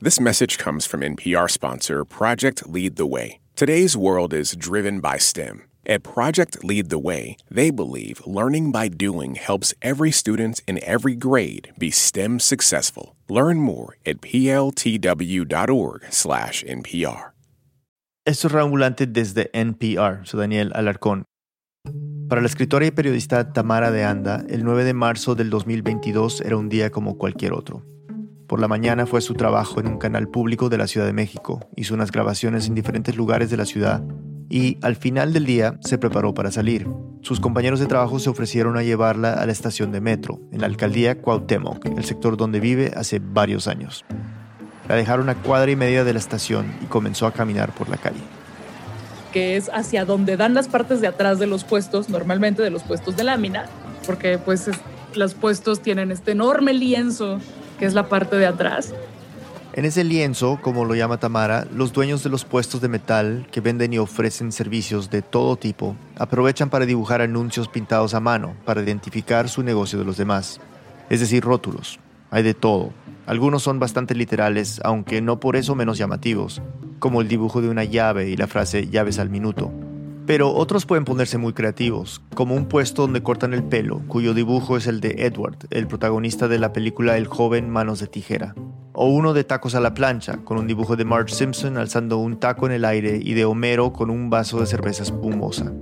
This message comes from NPR sponsor Project Lead the Way. Today's world is driven by STEM. At Project Lead the Way, they believe learning by doing helps every student in every grade be STEM successful. Learn more at pltw.org/npr. Esto es Reambulante desde NPR. Soy Daniel Alarcón. Para la escritora y periodista Tamara de Anda, el 9 de marzo del 2022 era un día como cualquier otro. Por la mañana fue a su trabajo en un canal público de la Ciudad de México, hizo unas grabaciones en diferentes lugares de la ciudad y al final del día se preparó para salir. Sus compañeros de trabajo se ofrecieron a llevarla a la estación de metro, en la alcaldía Cuauhtémoc, el sector donde vive hace varios años. La dejaron a cuadra y media de la estación y comenzó a caminar por la calle. Que es hacia donde dan las partes de atrás de los puestos, normalmente de los puestos de lámina, porque pues los puestos tienen este enorme lienzo es la parte de atrás. En ese lienzo, como lo llama Tamara, los dueños de los puestos de metal que venden y ofrecen servicios de todo tipo aprovechan para dibujar anuncios pintados a mano para identificar su negocio de los demás. Es decir, rótulos. Hay de todo. Algunos son bastante literales, aunque no por eso menos llamativos, como el dibujo de una llave y la frase llaves al minuto. Pero otros pueden ponerse muy creativos, como un puesto donde cortan el pelo, cuyo dibujo es el de Edward, el protagonista de la película El joven manos de tijera. O uno de tacos a la plancha, con un dibujo de Marge Simpson alzando un taco en el aire y de Homero con un vaso de cerveza espumosa.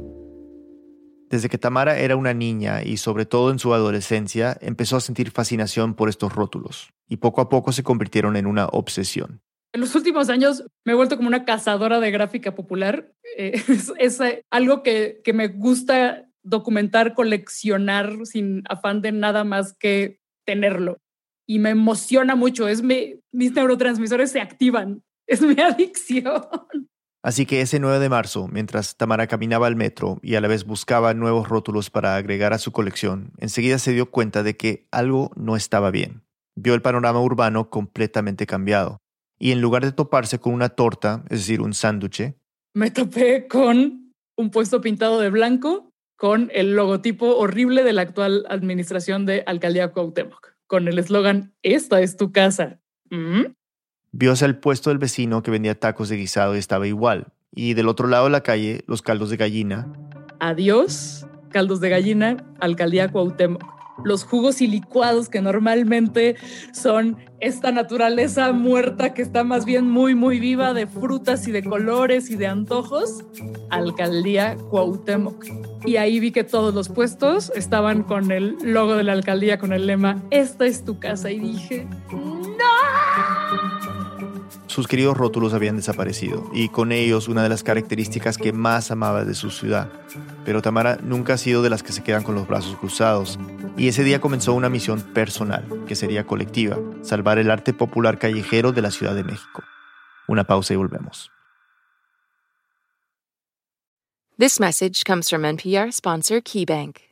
Desde que Tamara era una niña y sobre todo en su adolescencia, empezó a sentir fascinación por estos rótulos, y poco a poco se convirtieron en una obsesión. En los últimos años me he vuelto como una cazadora de gráfica popular. Eh, es, eh, algo que, que me gusta documentar, coleccionar sin afán de nada más que tenerlo. Y me emociona mucho. Es mi, mis neurotransmisores se activan. Es mi adicción. Así que ese 9 de marzo, mientras Tamara caminaba al metro y a la vez buscaba nuevos rótulos para agregar a su colección, enseguida se dio cuenta de que algo no estaba bien. Vio el panorama urbano completamente cambiado y en lugar de toparse con una torta, es decir, un sándwich, me topé con un puesto pintado de blanco con el logotipo horrible de la actual administración de Alcaldía Cuauhtémoc, con el eslogan Esta es tu casa. ¿Mm? Vio hacia el puesto del vecino que vendía tacos de guisado y estaba igual. Y del otro lado de la calle, los caldos de gallina. Adiós, caldos de gallina, Alcaldía Cuauhtémoc los jugos y licuados que normalmente son esta naturaleza muerta que está más bien muy, muy viva de frutas y de colores y de antojos, Alcaldía Cuauhtémoc. Y ahí vi que todos los puestos estaban con el logo de la alcaldía, con el lema, esta es tu casa. Y dije, ¡no! Sus queridos rótulos habían desaparecido y con ellos una de las características que más amaba de su ciudad. Pero Tamara nunca ha sido de las que se quedan con los brazos cruzados y ese día comenzó una misión personal, que sería colectiva, salvar el arte popular callejero de la Ciudad de México. Una pausa y volvemos. This message comes from NPR sponsor KeyBank.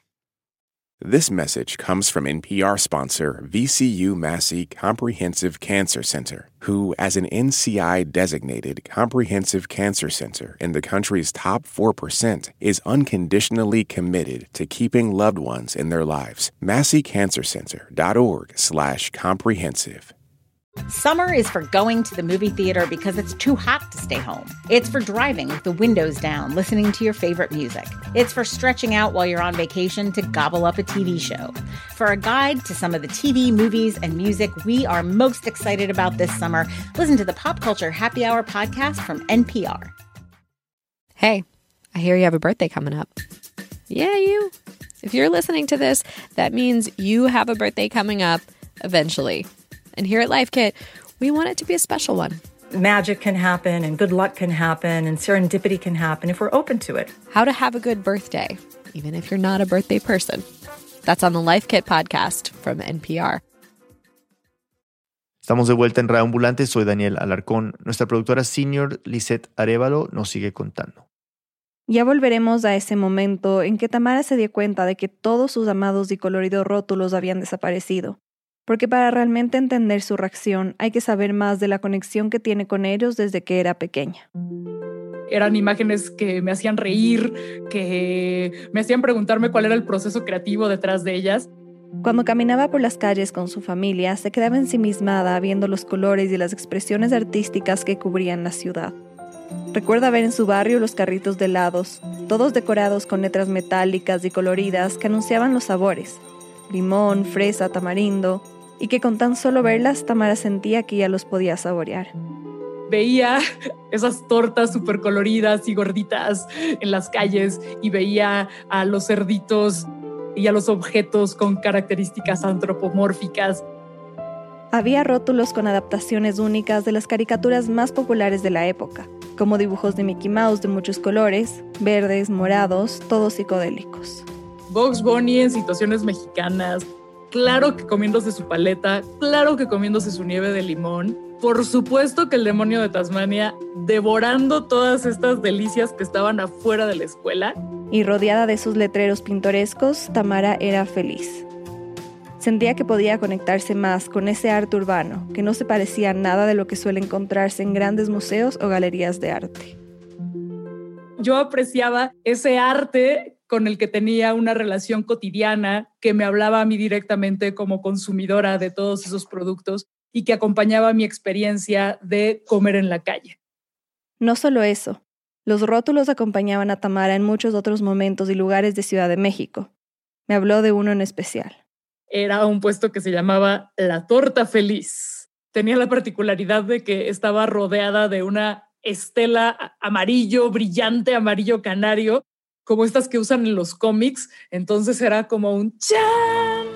This message comes from NPR sponsor VCU Massey Comprehensive Cancer Center, who, as an NCI designated comprehensive cancer center in the country's top 4%, is unconditionally committed to keeping loved ones in their lives. MasseyCancerCenter.org slash comprehensive. Summer is for going to the movie theater because it's too hot to stay home. It's for driving with the windows down, listening to your favorite music. It's for stretching out while you're on vacation to gobble up a TV show. For a guide to some of the TV, movies, and music we are most excited about this summer, listen to the Pop Culture Happy Hour podcast from NPR. Hey, I hear you have a birthday coming up. Yeah, you. If you're listening to this, that means you have a birthday coming up eventually. And here at Life Kit, we want it to be a special one. Magic can happen and good luck can happen and serendipity can happen if we're open to it. How to have a good birthday, even if you're not a birthday person. That's on the Life Kit podcast from NPR. Estamos de vuelta en Radio Ambulante, soy Daniel Alarcón. Nuestra productora senior Lisette Arevalo nos sigue contando. Ya volveremos a ese momento en que Tamara se dio cuenta de que todos sus amados y coloridos rótulos habían desaparecido, porque para realmente entender su reacción hay que saber más de la conexión que tiene con ellos desde que era pequeña. Eran imágenes que me hacían reír, que me hacían preguntarme cuál era el proceso creativo detrás de ellas cuando caminaba por las calles con su familia, se quedaba ensimismada viendo los colores y las expresiones artísticas que cubrían la ciudad. Recuerda ver en su barrio los carritos de helados, todos decorados con letras metálicas y coloridas que anunciaban los sabores, limón, fresa, tamarindo, y que con tan solo verlas Tamara sentía que ya los podía saborear. Veía esas tortas súper coloridas y gorditas en las calles y veía a los cerditos y a los objetos con características antropomórficas. Había rótulos con adaptaciones únicas de las caricaturas más populares de la época, como dibujos de Mickey Mouse de muchos colores, verdes, morados, todos psicodélicos. Box Bunny en situaciones mexicanas, claro que comiéndose su paleta, claro que comiéndose su nieve de limón, por supuesto que el demonio de Tasmania devorando todas estas delicias que estaban afuera de la escuela. Y rodeada de sus letreros pintorescos, Tamara era feliz. Sentía que podía conectarse más con ese arte urbano, que no se parecía a nada de lo que suele encontrarse en grandes museos o galerías de arte. Yo apreciaba ese arte con el que tenía una relación cotidiana, que me hablaba a mí directamente como consumidora de todos esos productos y que acompañaba mi experiencia de comer en la calle. No solo eso, los rótulos acompañaban a Tamara en muchos otros momentos y lugares de Ciudad de México. Me habló de uno en especial. Era un puesto que se llamaba La Torta Feliz. Tenía la particularidad de que estaba rodeada de una estela amarillo, brillante, amarillo canario, como estas que usan en los cómics. Entonces era como un chan,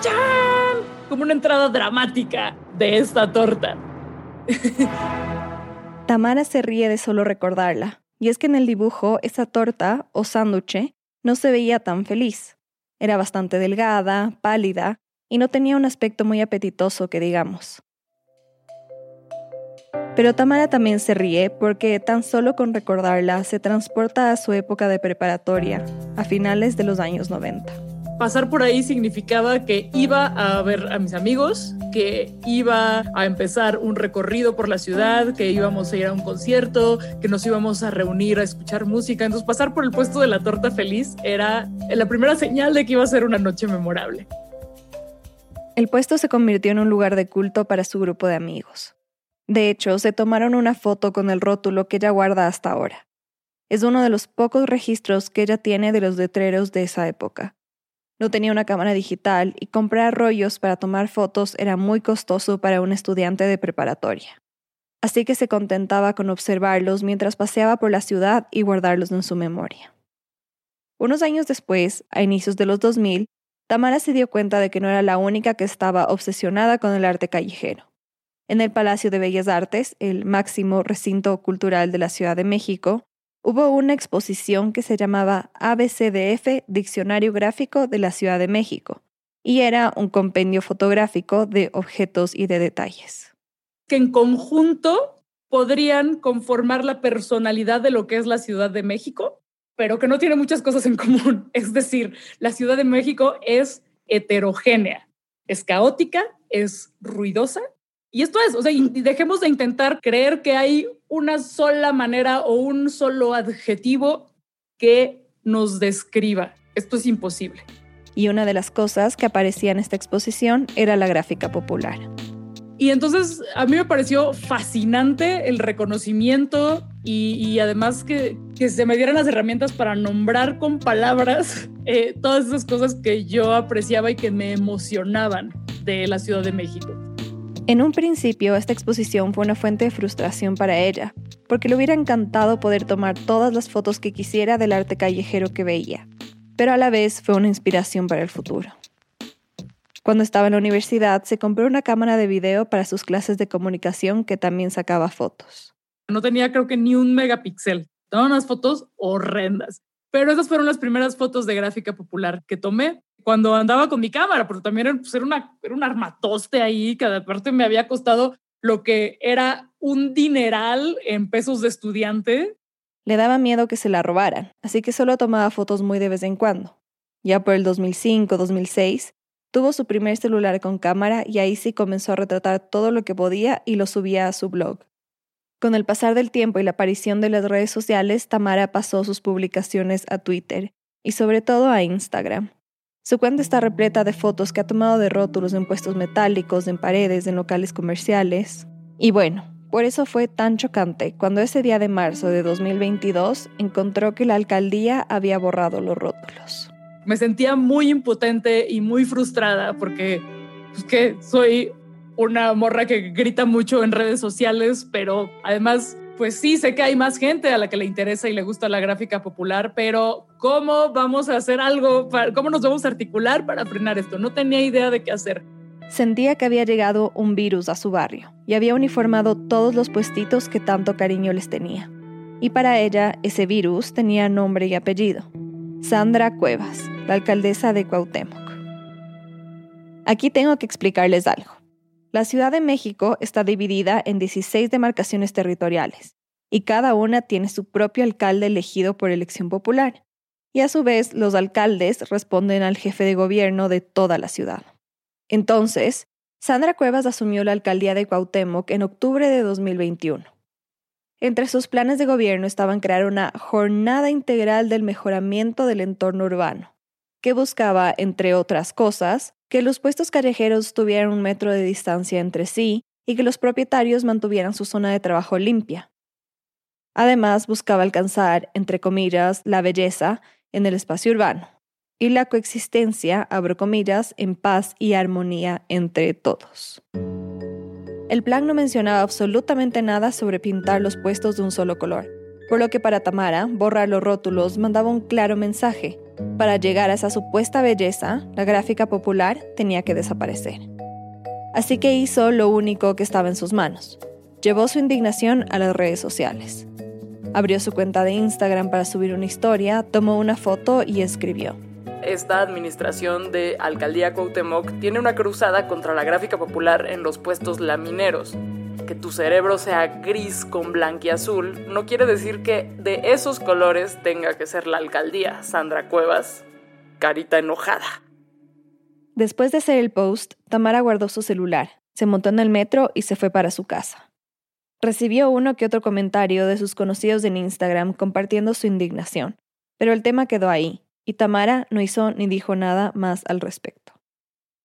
chan como una entrada dramática de esta torta. Tamara se ríe de solo recordarla, y es que en el dibujo esa torta o sándwich no se veía tan feliz. Era bastante delgada, pálida, y no tenía un aspecto muy apetitoso que digamos. Pero Tamara también se ríe porque tan solo con recordarla se transporta a su época de preparatoria, a finales de los años 90 pasar por ahí significaba que iba a ver a mis amigos, que iba a empezar un recorrido por la ciudad, que íbamos a ir a un concierto, que nos íbamos a reunir a escuchar música. Entonces pasar por el puesto de la torta feliz era la primera señal de que iba a ser una noche memorable. El puesto se convirtió en un lugar de culto para su grupo de amigos. De hecho, se tomaron una foto con el rótulo que ella guarda hasta ahora. Es uno de los pocos registros que ella tiene de los letreros de esa época. No tenía una cámara digital y comprar rollos para tomar fotos era muy costoso para un estudiante de preparatoria. Así que se contentaba con observarlos mientras paseaba por la ciudad y guardarlos en su memoria. Unos años después, a inicios de los 2000, Tamara se dio cuenta de que no era la única que estaba obsesionada con el arte callejero. En el Palacio de Bellas Artes, el máximo recinto cultural de la Ciudad de México, hubo una exposición que se llamaba ABCDF Diccionario Gráfico de la Ciudad de México y era un compendio fotográfico de objetos y de detalles. Que en conjunto podrían conformar la personalidad de lo que es la Ciudad de México, pero que no tiene muchas cosas en común. Es decir, la Ciudad de México es heterogénea, es caótica, es ruidosa y esto es, o sea, dejemos de intentar creer que hay una sola manera o un solo adjetivo que nos describa. Esto es imposible. Y una de las cosas que aparecía en esta exposición era la gráfica popular. Y entonces a mí me pareció fascinante el reconocimiento y, además que, se me dieran las herramientas para nombrar con palabras eh, todas esas cosas que yo apreciaba y que me emocionaban de la Ciudad de México. En un principio, esta exposición fue una fuente de frustración para ella, porque le hubiera encantado poder tomar todas las fotos que quisiera del arte callejero que veía, pero a la vez fue una inspiración para el futuro. Cuando estaba en la universidad, se compró una cámara de video para sus clases de comunicación que también sacaba fotos. No tenía creo que ni un megapíxel. Tomaba unas fotos horrendas. Pero esas fueron las primeras fotos de gráfica popular que tomé cuando andaba con mi cámara, pero también era, pues, era un armatoste ahí, que aparte me había costado lo que era un dineral en pesos de estudiante. Le daba miedo que se la robaran, así que solo tomaba fotos muy de vez en cuando. Ya por el 2005-2006, tuvo su primer celular con cámara y ahí sí comenzó a retratar todo lo que podía y lo subía a su blog. Con el pasar del tiempo y la aparición de las redes sociales, Tamara pasó sus publicaciones a Twitter y sobre todo a Instagram. Su cuenta está repleta de fotos que ha tomado de rótulos en puestos metálicos, en paredes, en locales comerciales. Y bueno, por eso fue tan chocante cuando ese día de marzo de 2022 encontró que la alcaldía había borrado los rótulos. Me sentía muy impotente y muy frustrada porque pues, que soy una morra que grita mucho en redes sociales, pero además pues sí, sé que hay más gente a la que le interesa y le gusta la gráfica popular, pero ¿cómo vamos a hacer algo? ¿Cómo nos vamos a articular para frenar esto? No tenía idea de qué hacer. Sentía que había llegado un virus a su barrio y había uniformado todos los puestitos que tanto cariño les tenía. Y para ella, ese virus tenía nombre y apellido. Sandra Cuevas, la alcaldesa de Cuauhtémoc. Aquí tengo que explicarles algo. La Ciudad de México está dividida en 16 demarcaciones territoriales y cada una tiene su propio alcalde elegido por elección popular. Y a su vez, los alcaldes responden al jefe de gobierno de toda la ciudad. Entonces, Sandra Cuevas asumió la alcaldía de Cuauhtémoc en octubre de 2021. Entre sus planes de gobierno estaban crear una jornada integral del mejoramiento del entorno urbano, que buscaba, entre otras cosas, que los puestos callejeros tuvieran un metro de distancia entre sí y que los propietarios mantuvieran su zona de trabajo limpia. Además, buscaba alcanzar, entre comillas, la belleza en el espacio urbano y la coexistencia, abro comillas, en paz y armonía entre todos. El plan no mencionaba absolutamente nada sobre pintar los puestos de un solo color, por lo que para Tamara, borrar los rótulos mandaba un claro mensaje para llegar a esa supuesta belleza, la gráfica popular tenía que desaparecer. Así que hizo lo único que estaba en sus manos. Llevó su indignación a las redes sociales. Abrió su cuenta de Instagram para subir una historia, tomó una foto y escribió. Esta administración de Alcaldía Cuauhtémoc tiene una cruzada contra la gráfica popular en los puestos lamineros que tu cerebro sea gris con blanquiazul no quiere decir que de esos colores tenga que ser la alcaldía. Sandra Cuevas, carita enojada. Después de hacer el post, Tamara guardó su celular, se montó en el metro y se fue para su casa. Recibió uno que otro comentario de sus conocidos en Instagram compartiendo su indignación, pero el tema quedó ahí, y Tamara no hizo ni dijo nada más al respecto.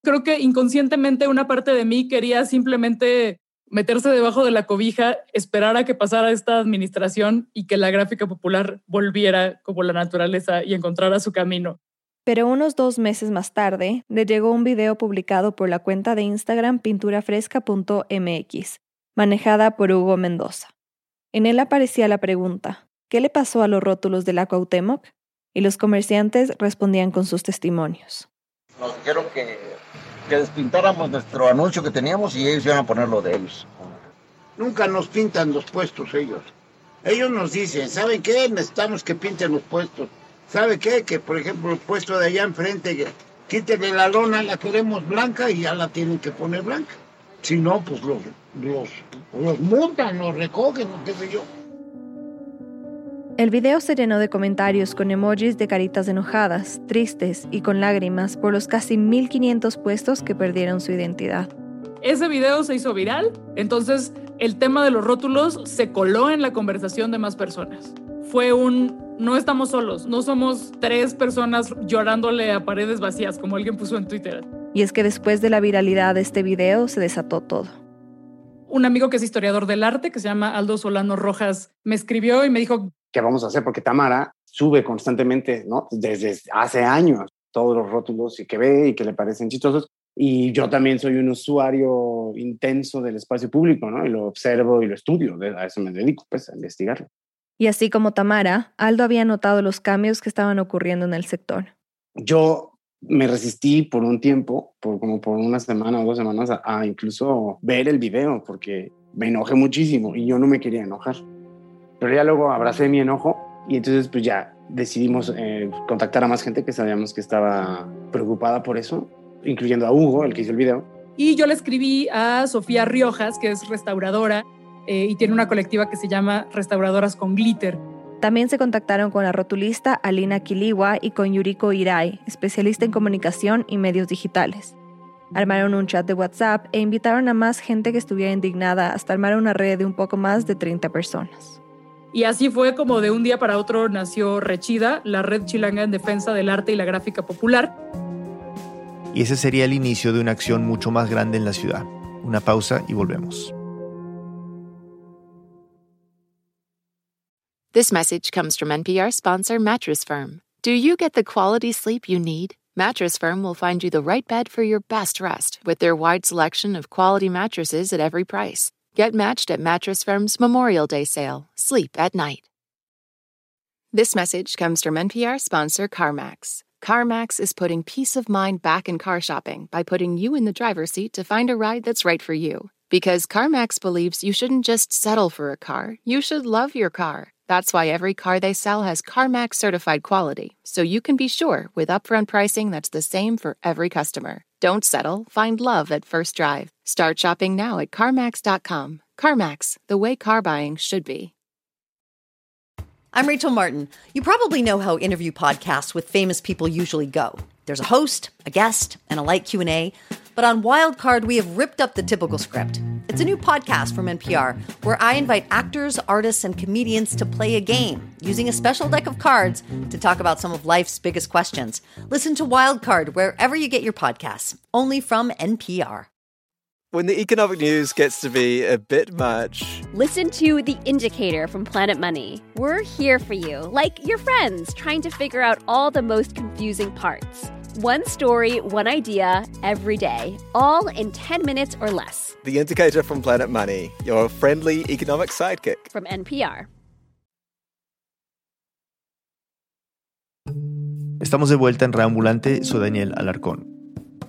Creo que inconscientemente una parte de mí quería simplemente meterse debajo de la cobija, esperar a que pasara esta administración y que la gráfica popular volviera como la naturaleza y encontrara su camino. Pero unos dos meses más tarde, le llegó un video publicado por la cuenta de Instagram pinturafresca.mx, manejada por Hugo Mendoza. En él aparecía la pregunta, ¿qué le pasó a los rótulos de la Cuauhtémoc? Y los comerciantes respondían con sus testimonios. Nos dijeron que que despintáramos nuestro anuncio que teníamos y ellos iban a poner lo de ellos. Nunca nos pintan los puestos ellos. Ellos nos dicen, ¿saben qué? Necesitamos que pinten los puestos. ¿Sabe qué? Que por ejemplo el puesto de allá enfrente, quítenle la lona, la queremos blanca y ya la tienen que poner blanca. Si no, pues los, los, los multan, los recogen, qué sé yo. El video se llenó de comentarios con emojis de caritas enojadas, tristes y con lágrimas por los casi 1500 puestos que perdieron su identidad. Ese video se hizo viral, entonces el tema de los rótulos se coló en la conversación de más personas. Fue un no estamos solos, no somos tres personas llorándole a paredes vacías, como alguien puso en Twitter. Y es que después de la viralidad de este video se desató todo. Un amigo que es historiador del arte, que se llama Aldo Solano Rojas, me escribió y me dijo, ¿qué vamos a hacer? Porque Tamara sube constantemente, ¿no? Desde hace años todos los rótulos y que ve y que le parecen chistosos. Y yo también soy un usuario intenso del espacio público, ¿no? Y lo observo y lo estudio, a eso me dedico, pues, a investigarlo. Y así como Tamara, Aldo había notado los cambios que estaban ocurriendo en el sector. Yo me resistí por un tiempo, por como por una semana o dos semanas, a, incluso ver el video, porque me enojé muchísimo y yo no me quería enojar. Pero ya luego abracé mi enojo Y entonces pues ya decidimos eh, contactar a más gente que sabíamos que estaba preocupada por eso, incluyendo a Hugo, el que hizo el video. Y yo le escribí a Sofía Riojas, que es restauradora eh, y tiene una colectiva que se llama Restauradoras con Glitter. También se contactaron con la rotulista Alina Kiliwa y con Yuriko Irai, especialista en comunicación y medios digitales. Armaron un chat de WhatsApp e invitaron a más gente que estuviera indignada hasta armar una red de un poco más de 30 personas. Y así fue como de un día para otro nació Rechida, la red chilanga en defensa del arte y la gráfica popular. Y ese sería el inicio de una acción mucho más grande en la ciudad. Una pausa y volvemos. This message comes from NPR sponsor Mattress Firm. Do you get the quality sleep you need? Mattress Firm will find you the right bed for your best rest with their wide selection of quality mattresses at every price. Get matched at Mattress Firm's Memorial Day sale. Sleep at night. This message comes from NPR sponsor CarMax. CarMax is putting peace of mind back in car shopping by putting you in the driver's seat to find a ride that's right for you. Because CarMax believes you shouldn't just settle for a car, you should love your car. That's why every car they sell has CarMax certified quality, so you can be sure with upfront pricing that's the same for every customer. Don't settle, find love at first drive. Start shopping now at CarMax.com. CarMax, the way car buying should be. I'm Rachel Martin. You probably know how interview podcasts with famous people usually go. There's a host, a guest, and a light Q&A. But on Wildcard, we have ripped up the typical script. It's a new podcast from NPR where I invite actors, artists, and comedians to play a game using a special deck of cards to talk about some of life's biggest questions. Listen to Wildcard wherever you get your podcasts, only from NPR. When the economic news gets to be a bit much, listen to The Indicator from Planet Money. We're here for you, like your friends, trying to figure out all the most confusing parts. One story, one idea, every day, all in 10 minutes or less. The Indicator from Planet Money, your friendly economic sidekick. From NPR. Estamos de vuelta en Reambulante, soy Daniel Alarcón.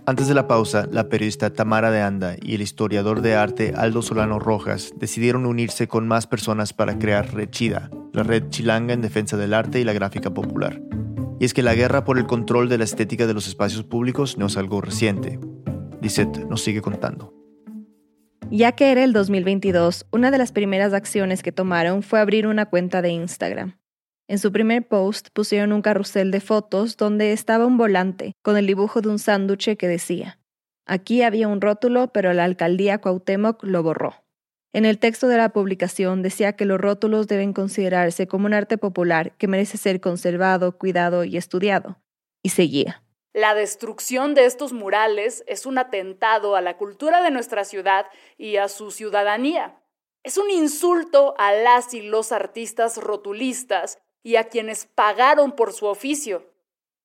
Antes de la pausa, la periodista Tamara de Anda y el historiador de arte Aldo Solano Rojas decidieron unirse con más personas para crear Rechida, la red chilanga en defensa del arte y la gráfica popular. Y es que la guerra por el control de la estética de los espacios públicos no es algo reciente. Lisette nos sigue contando. Ya que era el 2022, una de las primeras acciones que tomaron fue abrir una cuenta de Instagram. En su primer post pusieron un carrusel de fotos donde estaba un volante con el dibujo de un sándwich que decía, aquí había un rótulo, pero la alcaldía Cuauhtémoc lo borró. En el texto de la publicación decía que los rótulos deben considerarse como un arte popular que merece ser conservado, cuidado y estudiado. Y seguía. La destrucción de estos murales es un atentado a la cultura de nuestra ciudad y a su ciudadanía. Es un insulto a las y los artistas rotulistas y a quienes pagaron por su oficio.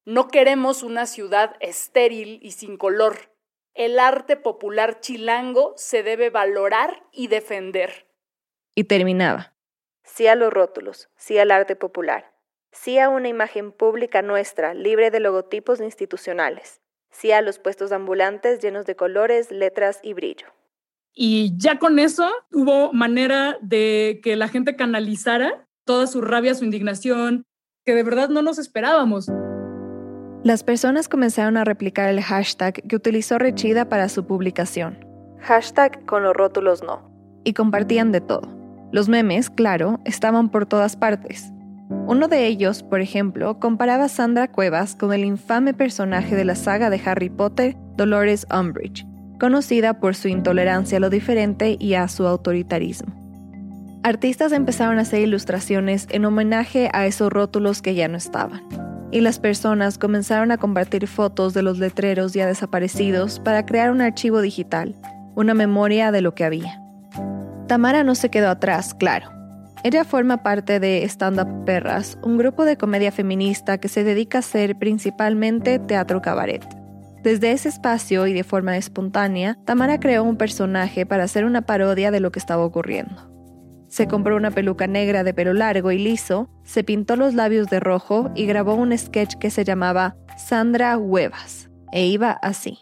No queremos una ciudad estéril y sin color. El arte popular chilango se debe valorar y defender. Y terminaba. Sí a los rótulos, sí al arte popular, sí a una imagen pública nuestra, libre de logotipos institucionales, sí a los puestos ambulantes llenos de colores, letras y brillo. Y ya con eso hubo manera de que la gente canalizara toda su rabia, su indignación, que de verdad no nos esperábamos. Las personas comenzaron a replicar el hashtag que utilizó Rechida para su publicación. Hashtag con los rótulos no. Y compartían de todo. Los memes, claro, estaban por todas partes. Uno de ellos, por ejemplo, comparaba a Sandra Cuevas con el infame personaje de la saga de Harry Potter, Dolores Umbridge, conocida por su intolerancia a lo diferente y a su autoritarismo. Artistas empezaron a hacer ilustraciones en homenaje a esos rótulos que ya no estaban y las personas comenzaron a compartir fotos de los letreros ya desaparecidos para crear un archivo digital, una memoria de lo que había. Tamara no se quedó atrás, claro. Ella forma parte de Stand Up Perras, un grupo de comedia feminista que se dedica a hacer principalmente teatro cabaret. Desde ese espacio y de forma espontánea, Tamara creó un personaje para hacer una parodia de lo que estaba ocurriendo. Se compró una peluca negra de pelo largo y liso, se pintó los labios de rojo y grabó un sketch que se llamaba Sandra Huevas. E iba así.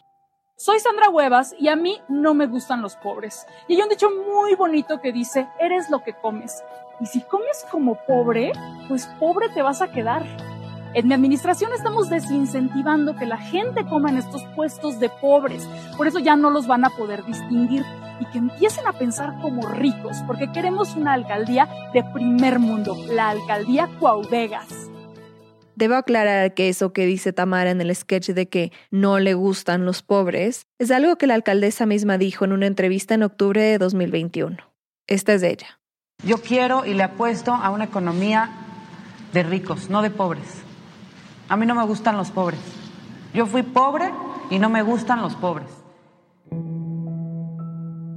Soy Sandra Huevas y a mí no me gustan los pobres. Y hay un dicho muy bonito que dice, eres lo que comes. Y si comes como pobre, pues pobre te vas a quedar. En mi administración estamos desincentivando que la gente coma en estos puestos de pobres. Por eso ya no los van a poder distinguir y que empiecen a pensar como ricos, porque queremos una alcaldía de primer mundo, la alcaldía Cuaudegas. Debo aclarar que eso que dice Tamara en el sketch de que no le gustan los pobres es algo que la alcaldesa misma dijo en una entrevista en octubre de 2021. Esta es ella. Yo quiero y le apuesto a una economía de ricos, no de pobres. A mí no me gustan los pobres. Yo fui pobre y no me gustan los pobres.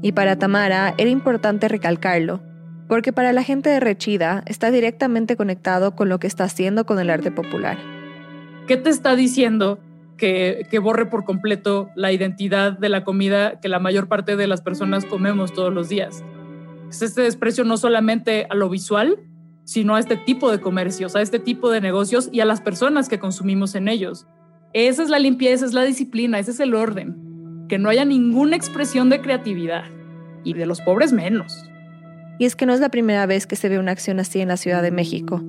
Y para Tamara era importante recalcarlo, porque para la gente de Rechida está directamente conectado con lo que está haciendo con el arte popular. ¿Qué te está diciendo que, que, borre por completo la identidad de la comida que la mayor parte de las personas comemos todos los días? Es este desprecio no solamente a lo visual, sino a este tipo de comercios, a este tipo de negocios y a las personas que consumimos en ellos. Esa es la limpieza, es la disciplina, ese es el orden. Que no haya ninguna expresión de creatividad y de los pobres menos. Y es que no es la primera vez que se ve una acción así en la Ciudad de México.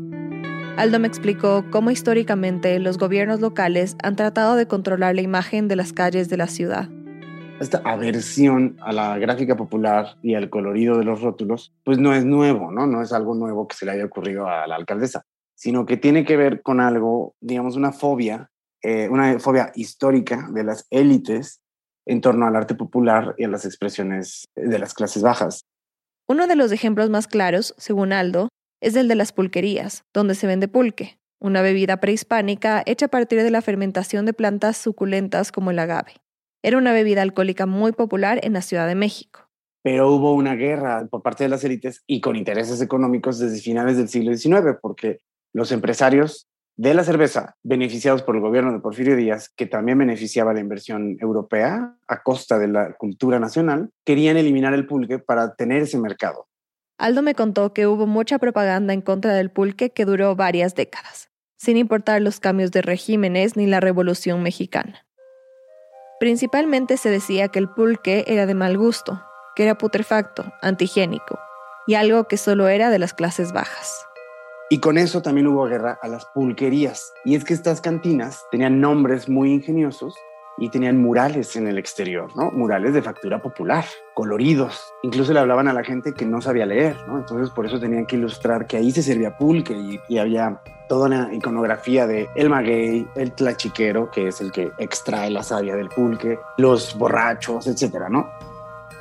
Aldo me explicó cómo históricamente los gobiernos locales han tratado de controlar la imagen de las calles de la ciudad esta aversión a la gráfica popular y al colorido de los rótulos, pues no es nuevo, ¿no? No es algo nuevo que se le haya ocurrido a la alcaldesa, sino que tiene que ver con algo, digamos, una fobia, eh, una fobia histórica de las élites en torno al arte popular y a las expresiones de las clases bajas. Uno de los ejemplos más claros, según Aldo, es el de las pulquerías, donde se vende pulque, una bebida prehispánica hecha a partir de la fermentación de plantas suculentas como el agave. Era una bebida alcohólica muy popular en la Ciudad de México. Pero hubo una guerra por parte de las élites y con intereses económicos desde finales del siglo XIX, porque los empresarios de la cerveza, beneficiados por el gobierno de Porfirio Díaz, que también beneficiaba la inversión europea a costa de la cultura nacional, querían eliminar el pulque para tener ese mercado. Aldo me contó que hubo mucha propaganda en contra del pulque que duró varias décadas, sin importar los cambios de regímenes ni la Revolución Mexicana. Principalmente se decía que el pulque era de mal gusto, que era putrefacto, antihigiénico, y algo que solo era de las clases bajas. Y con eso también hubo guerra a las pulquerías. Y es que estas cantinas tenían nombres muy ingeniosos y tenían murales en el exterior, ¿no? Murales de factura popular, coloridos. Incluso le hablaban a la gente que no sabía leer, ¿no? Entonces por eso tenían que ilustrar que ahí se servía pulque y, había toda una iconografía de el maguey, el tlachiquero, que es el que extrae la savia del pulque, los borrachos, etcétera.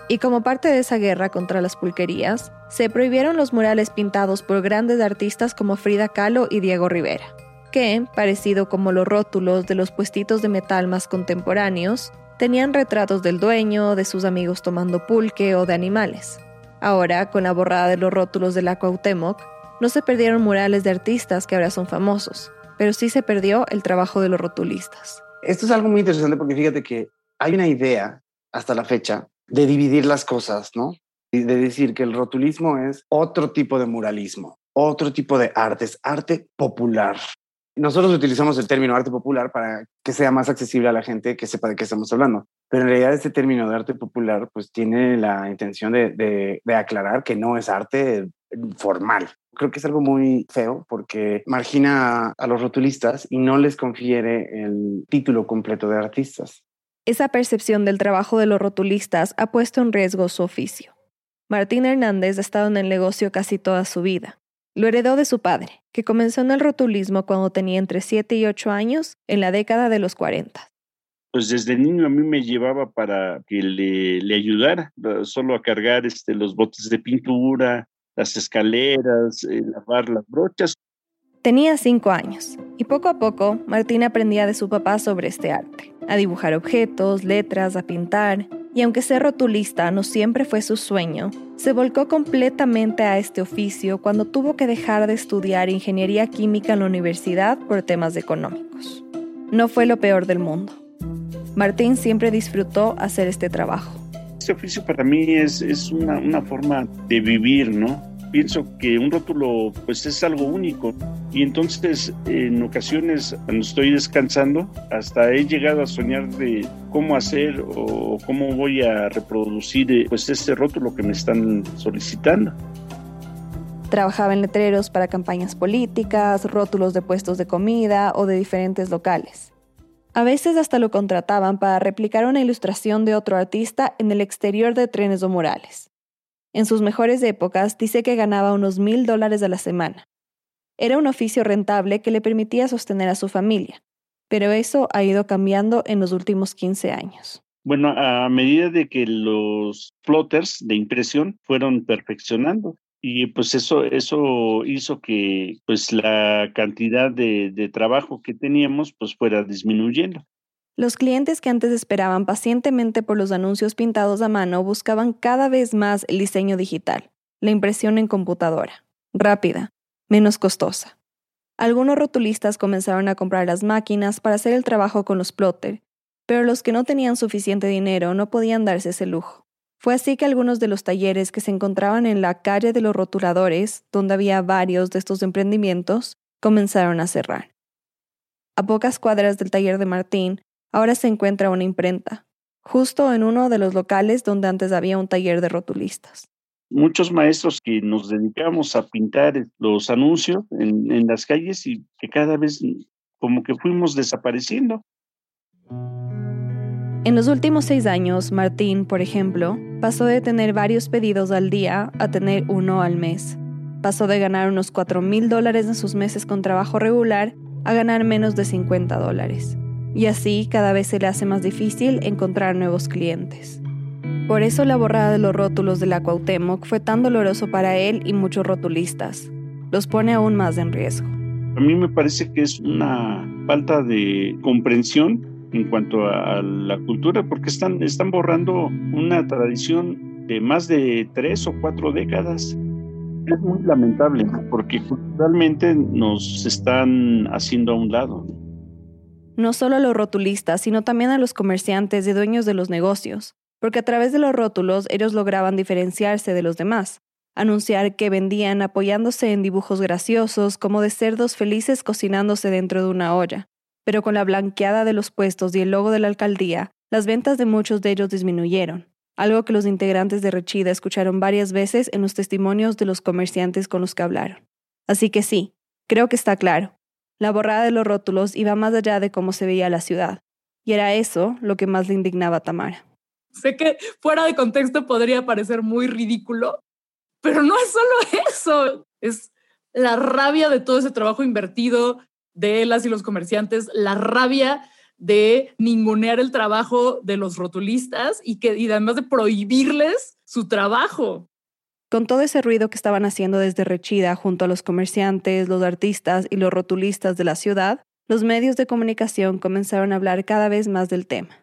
Y como parte de esa guerra contra las pulquerías, se prohibieron los murales pintados por grandes artistas como Frida Kahlo y Diego Rivera que, parecido como los rótulos de los puestitos de metal más contemporáneos, tenían retratos del dueño, de sus amigos tomando pulque o de animales. Ahora, con la borrada de los rótulos de la Cuauhtémoc, no se perdieron murales de artistas que ahora son famosos, pero sí se perdió el trabajo de los rotulistas. Esto es algo muy interesante porque fíjate que hay una idea hasta la fecha de dividir las cosas, ¿no? Y de decir que el rotulismo es otro tipo de muralismo, otro tipo de arte, es arte popular. Nosotros utilizamos el término arte popular para que sea más accesible a la gente que sepa de qué estamos hablando. Pero en realidad este término de arte popular pues tiene la intención de, de, aclarar que no es arte formal. Creo que es algo muy feo porque margina a los rotulistas y no les confiere el título completo de artistas. Esa percepción del trabajo de los rotulistas ha puesto en riesgo su oficio. Martín Hernández ha estado en el negocio casi toda su vida. Lo heredó de su padre, que comenzó en el rotulismo cuando tenía entre 7 y 8 años, en la década de los 40. Pues desde niño a mí me llevaba para que le, ayudara, solo a cargar este, los botes de pintura, las escaleras, eh, lavar las brochas. Tenía 5 años y poco a poco Martín aprendía de su papá sobre este arte, a dibujar objetos, letras, a pintar, y aunque ser rotulista no siempre fue su sueño, se volcó completamente a este oficio cuando tuvo que dejar de estudiar ingeniería química en la universidad por temas económicos. No fue lo peor del mundo. Martín siempre disfrutó hacer este trabajo. Este oficio para mí es, es una, una forma de vivir, ¿no? Pienso que un rótulo pues es algo único y entonces en ocasiones cuando estoy descansando hasta he llegado a soñar de cómo hacer o cómo voy a reproducir eh, pues este rótulo que me están solicitando. Trabajaba en letreros para campañas políticas, rótulos de puestos de comida o de diferentes locales. A veces hasta lo contrataban para replicar una ilustración de otro artista en el exterior de trenes o murales. En sus mejores épocas dice que ganaba unos mil dólares a la semana. Era un oficio rentable que le permitía sostener a su familia, pero eso ha ido cambiando en los últimos 15 años. Bueno, a medida de que los plotters de impresión fueron perfeccionando y pues eso, eso hizo que pues la cantidad de, de trabajo que teníamos pues fuera disminuyendo. Los clientes que antes esperaban pacientemente por los anuncios pintados a mano buscaban cada vez más el diseño digital, la impresión en computadora, rápida, menos costosa. Algunos rotulistas comenzaron a comprar las máquinas para hacer el trabajo con los plotter, pero los que no tenían suficiente dinero no podían darse ese lujo. Fue así que algunos de los talleres que se encontraban en la calle de los rotuladores, donde había varios de estos emprendimientos, comenzaron a cerrar. A pocas cuadras del taller de Martín, ahora se encuentra una imprenta, justo en uno de los locales donde antes había un taller de rotulistas. Muchos maestros que nos dedicamos a pintar los anuncios en, en las calles y que cada vez como que fuimos desapareciendo. En los últimos seis años, Martín, por ejemplo, pasó de tener varios pedidos al día a tener uno al mes. Pasó de ganar unos 4 mil dólares en sus meses con trabajo regular a ganar menos de 50 dólares y así cada vez se le hace más difícil encontrar nuevos clientes. Por eso la borrada de los rótulos de la Cuauhtémoc fue tan doloroso para él y muchos rotulistas. Los pone aún más en riesgo. A mí me parece que es una falta de comprensión en cuanto a la cultura porque están, están borrando una tradición de más de tres o cuatro décadas. Es muy lamentable porque culturalmente nos están haciendo a un lado no solo a los rotulistas, sino también a los comerciantes y dueños de los negocios, porque a través de los rótulos ellos lograban diferenciarse de los demás, anunciar que vendían apoyándose en dibujos graciosos como de cerdos felices cocinándose dentro de una olla. Pero con la blanqueada de los puestos y el logo de la alcaldía, las ventas de muchos de ellos disminuyeron, algo que los integrantes de Rechida escucharon varias veces en los testimonios de los comerciantes con los que hablaron. Así que sí, creo que está claro, la borrada de los rótulos iba más allá de cómo se veía la ciudad, y era eso lo que más le indignaba a Tamara. Sé que fuera de contexto podría parecer muy ridículo, pero no es solo eso, es la rabia de todo ese trabajo invertido de las y los comerciantes, la rabia de ningunear el trabajo de los rotulistas y que y además de prohibirles su trabajo. Con todo ese ruido que estaban haciendo desde Rechida junto a los comerciantes, los artistas y los rotulistas de la ciudad, los medios de comunicación comenzaron a hablar cada vez más del tema.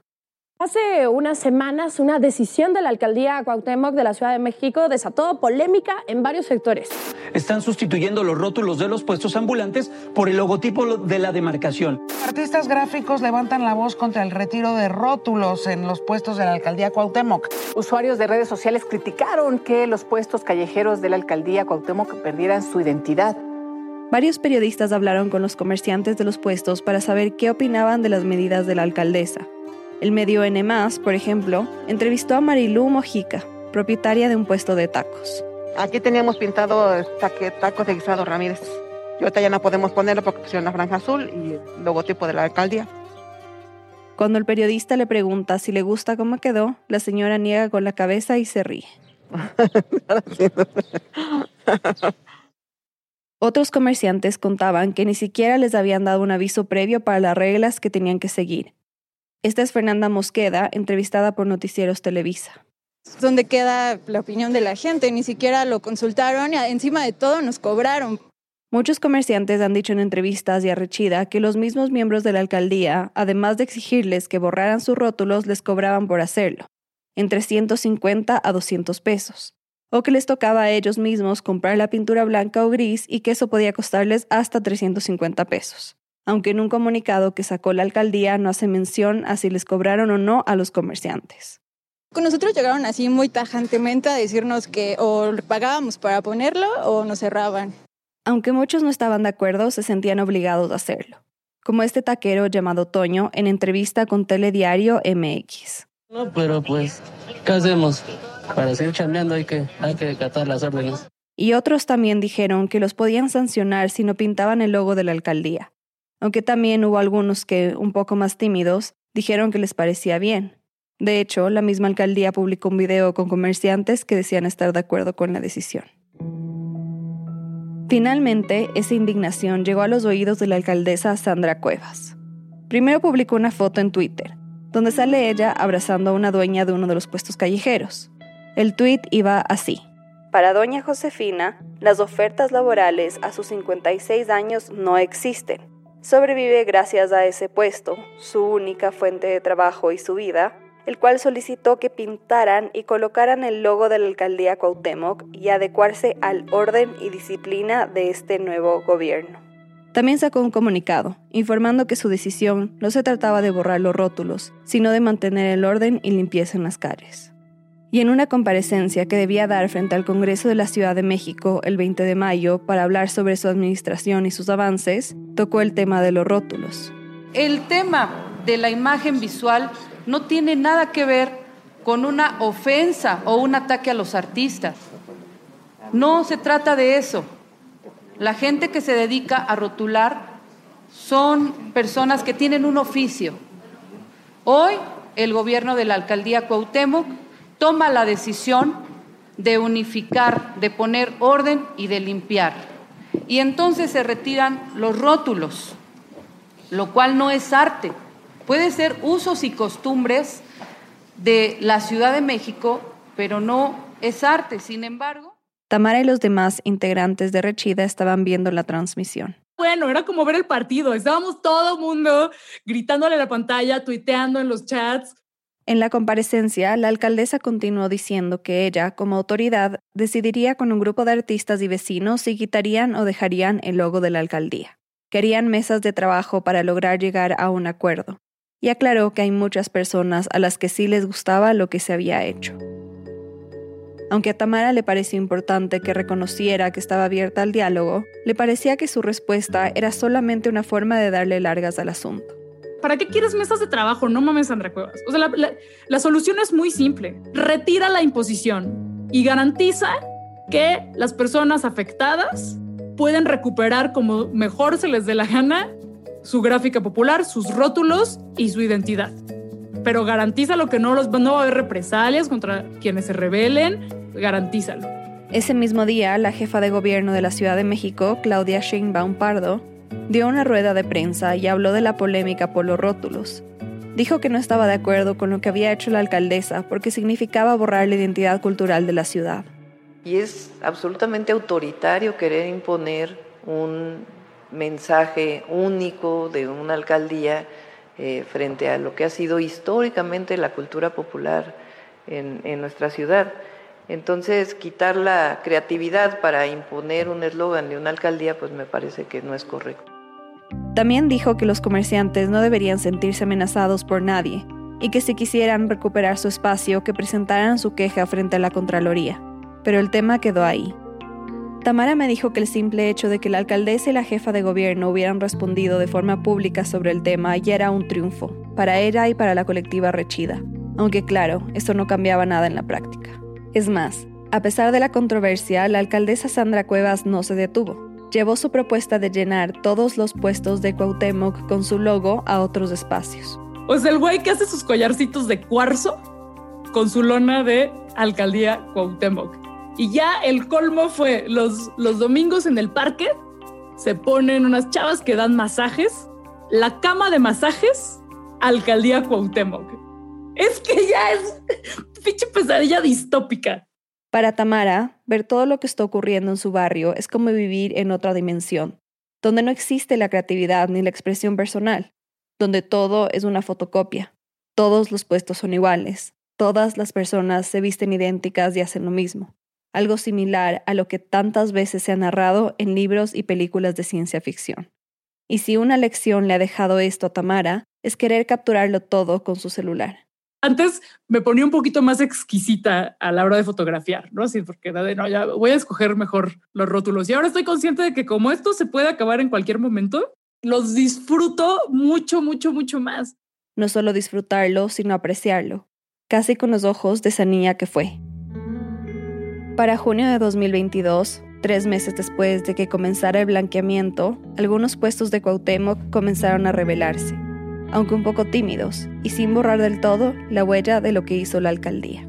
Hace unas semanas, una decisión de la alcaldía Cuauhtémoc de la Ciudad de México desató polémica en varios sectores. Están sustituyendo los rótulos de los puestos ambulantes por el logotipo de la demarcación. Artistas gráficos levantan la voz contra el retiro de rótulos en los puestos de la alcaldía Cuauhtémoc. Usuarios de redes sociales criticaron que los puestos callejeros de la alcaldía Cuauhtémoc perdieran su identidad. Varios periodistas hablaron con los comerciantes de los puestos para saber qué opinaban de las medidas de la alcaldesa. El medio N, por ejemplo, entrevistó a Marilú Mojica, propietaria de un puesto de tacos. Aquí teníamos pintado tacos de guisado Ramírez. Y ahorita ya no podemos ponerlo porque pusieron la franja azul y el logotipo de la alcaldía. Cuando el periodista le pregunta si le gusta cómo quedó, la señora niega con la cabeza y se ríe. Otros comerciantes contaban que ni siquiera les habían dado un aviso previo para las reglas que tenían que seguir esta es Fernanda Mosqueda, entrevistada por Noticieros Televisa. ¿Dónde queda la opinión de la gente? Ni siquiera lo consultaron y encima de todo nos cobraron. Muchos comerciantes han dicho en entrevistas y arrechida que los mismos miembros de la alcaldía, además de exigirles que borraran sus rótulos, les cobraban por hacerlo, entre 150 a 200 pesos, o que les tocaba a ellos mismos comprar la pintura blanca o gris y que eso podía costarles hasta 350 pesos aunque en un comunicado que sacó la alcaldía no hace mención a si les cobraron o no a los comerciantes. Con nosotros llegaron así muy tajantemente a decirnos que o pagábamos para ponerlo o nos cerraban. Aunque muchos no estaban de acuerdo, se sentían obligados a hacerlo, como este taquero llamado Toño en entrevista con Telediario MX. No, pero pues, ¿qué hacemos? Para seguir chambeando hay que, hay que acatar las órdenes. Y otros también dijeron que los podían sancionar si no pintaban el logo de la alcaldía, aunque también hubo algunos que, un poco más tímidos, dijeron que les parecía bien. De hecho, la misma alcaldía publicó un video con comerciantes que decían estar de acuerdo con la decisión. Finalmente, esa indignación llegó a los oídos de la alcaldesa Sandra Cuevas. Primero publicó una foto en Twitter, donde sale ella abrazando a una dueña de uno de los puestos callejeros. El tweet iba así. Para doña Josefina, las ofertas laborales a sus 56 años no existen. Sobrevive gracias a ese puesto, su única fuente de trabajo y su vida, el cual solicitó que pintaran y colocaran el logo de la alcaldía Cuauhtémoc y adecuarse al orden y disciplina de este nuevo gobierno. También sacó un comunicado, informando que su decisión no se trataba de borrar los rótulos, sino de mantener el orden y limpieza en las calles. Y en una comparecencia que debía dar frente al Congreso de la Ciudad de México el 20 de mayo para hablar sobre su administración y sus avances, tocó el tema de los rótulos. El tema de la imagen visual no tiene nada que ver con una ofensa o un ataque a los artistas. No se trata de eso. La gente que se dedica a rotular son personas que tienen un oficio. Hoy el gobierno de la alcaldía Cuauhtémoc toma la decisión de unificar, de poner orden y de limpiar. Y entonces se retiran los rótulos, lo cual no es arte, Puede ser usos y costumbres de la Ciudad de México, pero no es arte. Sin embargo... Tamara y los demás integrantes de Rechida estaban viendo la transmisión. Bueno, era como ver el partido. Estábamos todo el mundo gritándole a la pantalla, tuiteando en los chats. En la comparecencia, la alcaldesa continuó diciendo que ella, como autoridad, decidiría con un grupo de artistas y vecinos si quitarían o dejarían el logo de la alcaldía. Querían mesas de trabajo para lograr llegar a un acuerdo y aclaró que hay muchas personas a las que sí les gustaba lo que se había hecho. Aunque a Tamara le pareció importante que reconociera que estaba abierta al diálogo, le parecía que su respuesta era solamente una forma de darle largas al asunto. ¿Para qué quieres mesas de trabajo? No mames, Sandra Cuevas. O sea, la, la solución es muy simple. Retira la imposición y garantiza que las personas afectadas pueden recuperar como mejor se les dé la gana su gráfica popular, sus rótulos y su identidad. Pero garantiza lo que no, los, va a haber represalias contra quienes se rebelen, garantízalo. Ese mismo día, la jefa de gobierno de la Ciudad de México, Claudia Sheinbaum Pardo, dio una rueda de prensa y habló de la polémica por los rótulos. Dijo que no estaba de acuerdo con lo que había hecho la alcaldesa porque significaba borrar la identidad cultural de la ciudad. Y es absolutamente autoritario querer imponer un mensaje único de una alcaldía eh, frente a lo que ha sido históricamente la cultura popular en, en nuestra ciudad. Entonces, quitar la creatividad para imponer un eslogan de una alcaldía, pues me parece que no es correcto. También dijo que los comerciantes no deberían sentirse amenazados por nadie y que si quisieran recuperar su espacio, que presentaran su queja frente a la Contraloría. Pero el tema quedó ahí. Tamara me dijo que el simple hecho de que la alcaldesa y la jefa de gobierno hubieran respondido de forma pública sobre el tema ya era un triunfo, para ella y para la colectiva Rechida, aunque claro, eso no cambiaba nada en la práctica. Es más, a pesar de la controversia, la alcaldesa Sandra Cuevas no se detuvo. Llevó su propuesta de llenar todos los puestos de Cuauhtémoc con su logo a otros espacios. O sea, el güey que hace sus collarcitos de cuarzo con su lona de alcaldía Cuauhtémoc. Y ya el colmo fue los, los domingos en el parque se ponen unas chavas que dan masajes, la cama de masajes, alcaldía Cuauhtémoc. Es que ya es pinche pesadilla distópica. Para Tamara, ver todo lo que está ocurriendo en su barrio es como vivir en otra dimensión, donde no existe la creatividad ni la expresión personal, donde todo es una fotocopia, todos los puestos son iguales, todas las personas se visten idénticas y hacen lo mismo algo similar a lo que tantas veces se ha narrado en libros y películas de ciencia ficción. Y si una lección le ha dejado esto a Tamara, es querer capturarlo todo con su celular. Antes me ponía un poquito más exquisita a la hora de fotografiar, ¿no? Así, porque no, ya voy a escoger mejor los rótulos. Y ahora estoy consciente de que como esto se puede acabar en cualquier momento, los disfruto mucho, mucho, mucho más. No solo disfrutarlo, sino apreciarlo, casi con los ojos de esa niña que fue. Para junio de 2022, Tres meses después de que comenzara el blanqueamiento, algunos puestos de Cuauhtémoc comenzaron a rebelarse, aunque un poco tímidos y sin borrar del todo la huella de lo que hizo la alcaldía.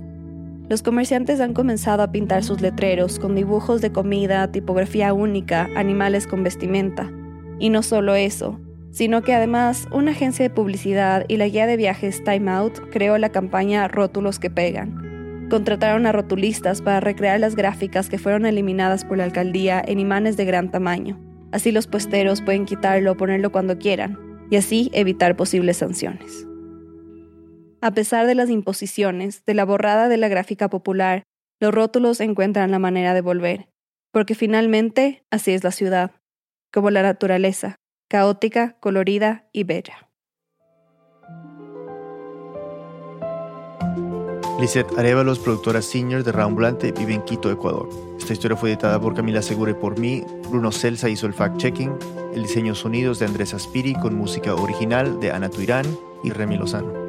Los comerciantes han comenzado a pintar sus letreros con dibujos de comida, tipografía única, animales con vestimenta. Y no solo eso, sino que además una agencia de publicidad y la guía de viajes Time Out creó la campaña Rótulos que pegan. Contrataron a rotulistas para recrear las gráficas que fueron eliminadas por la alcaldía en imanes de gran tamaño. Así los puesteros pueden quitarlo o ponerlo cuando quieran, y así evitar posibles sanciones. A pesar de las imposiciones, de la borrada de la gráfica popular, los rótulos encuentran la manera de volver, porque finalmente así es la ciudad, como la naturaleza, caótica, colorida y bella. Lisette Arevalos, productora senior de Raambulante, vive en Quito, Ecuador. Esta historia fue editada por Camila Segura y por mí. Bruno Celsa hizo el fact-checking. El diseño sonidos de Andrés Aspiri con música original de Ana Tuirán y Remy Lozano.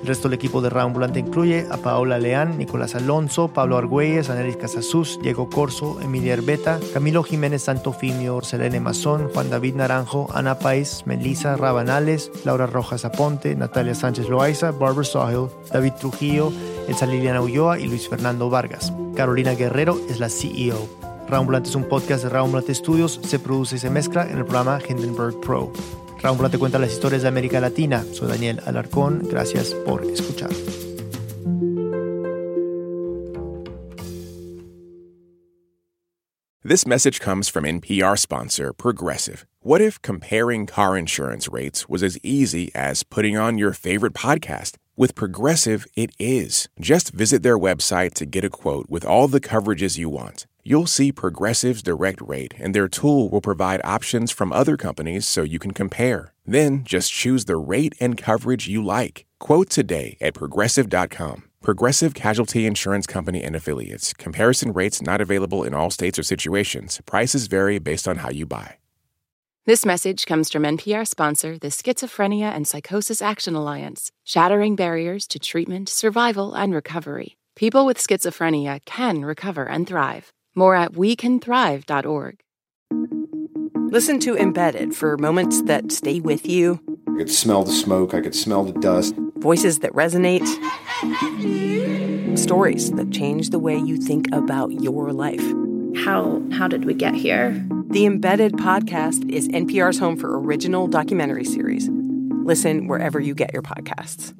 El resto del equipo de Raambulante incluye a Paola Leán, Nicolás Alonso, Pablo Argüelles, Anelis Casasus, Diego Corso, Emilia Herbeta, Camilo Jiménez Santofimio, Selene Mazón, Juan David Naranjo, Ana Pais, Melissa Rabanales, Laura Rojas Aponte, Natalia Sánchez Loaiza, Barbara Sahil, David Trujillo, Elsa Liliana Ulloa y Luis Fernando Vargas. Carolina Guerrero es la CEO. Raambulante es un podcast de Raambulante Studios, se produce y se mezcla en el programa Hindenburg Pro. Raúl te cuenta las historias de América Latina. Soy Daniel Alarcón. Gracias por escuchar. This message comes from NPR sponsor Progressive. What if comparing car insurance rates was as easy as putting on your favorite podcast? With Progressive, it is. Just visit their website to get a quote with all the coverages you want. You'll see Progressive's direct rate, and their tool will provide options from other companies so you can compare. Then just choose the rate and coverage you like. Quote today at progressive.com. Progressive Casualty Insurance Company and Affiliates. Comparison rates not available in all states or situations. Prices vary based on how you buy. This message comes from NPR sponsor, the Schizophrenia and Psychosis Action Alliance, shattering barriers to treatment, survival, and recovery. People with schizophrenia can recover and thrive. More at wecanthrive.org. Listen to Embedded for moments that stay with you. I could smell the smoke, I could smell the dust. Voices that resonate. Stories that change the way you think about your life. How how did we get here? The Embedded podcast is NPR's home for original documentary series. Listen wherever you get your podcasts.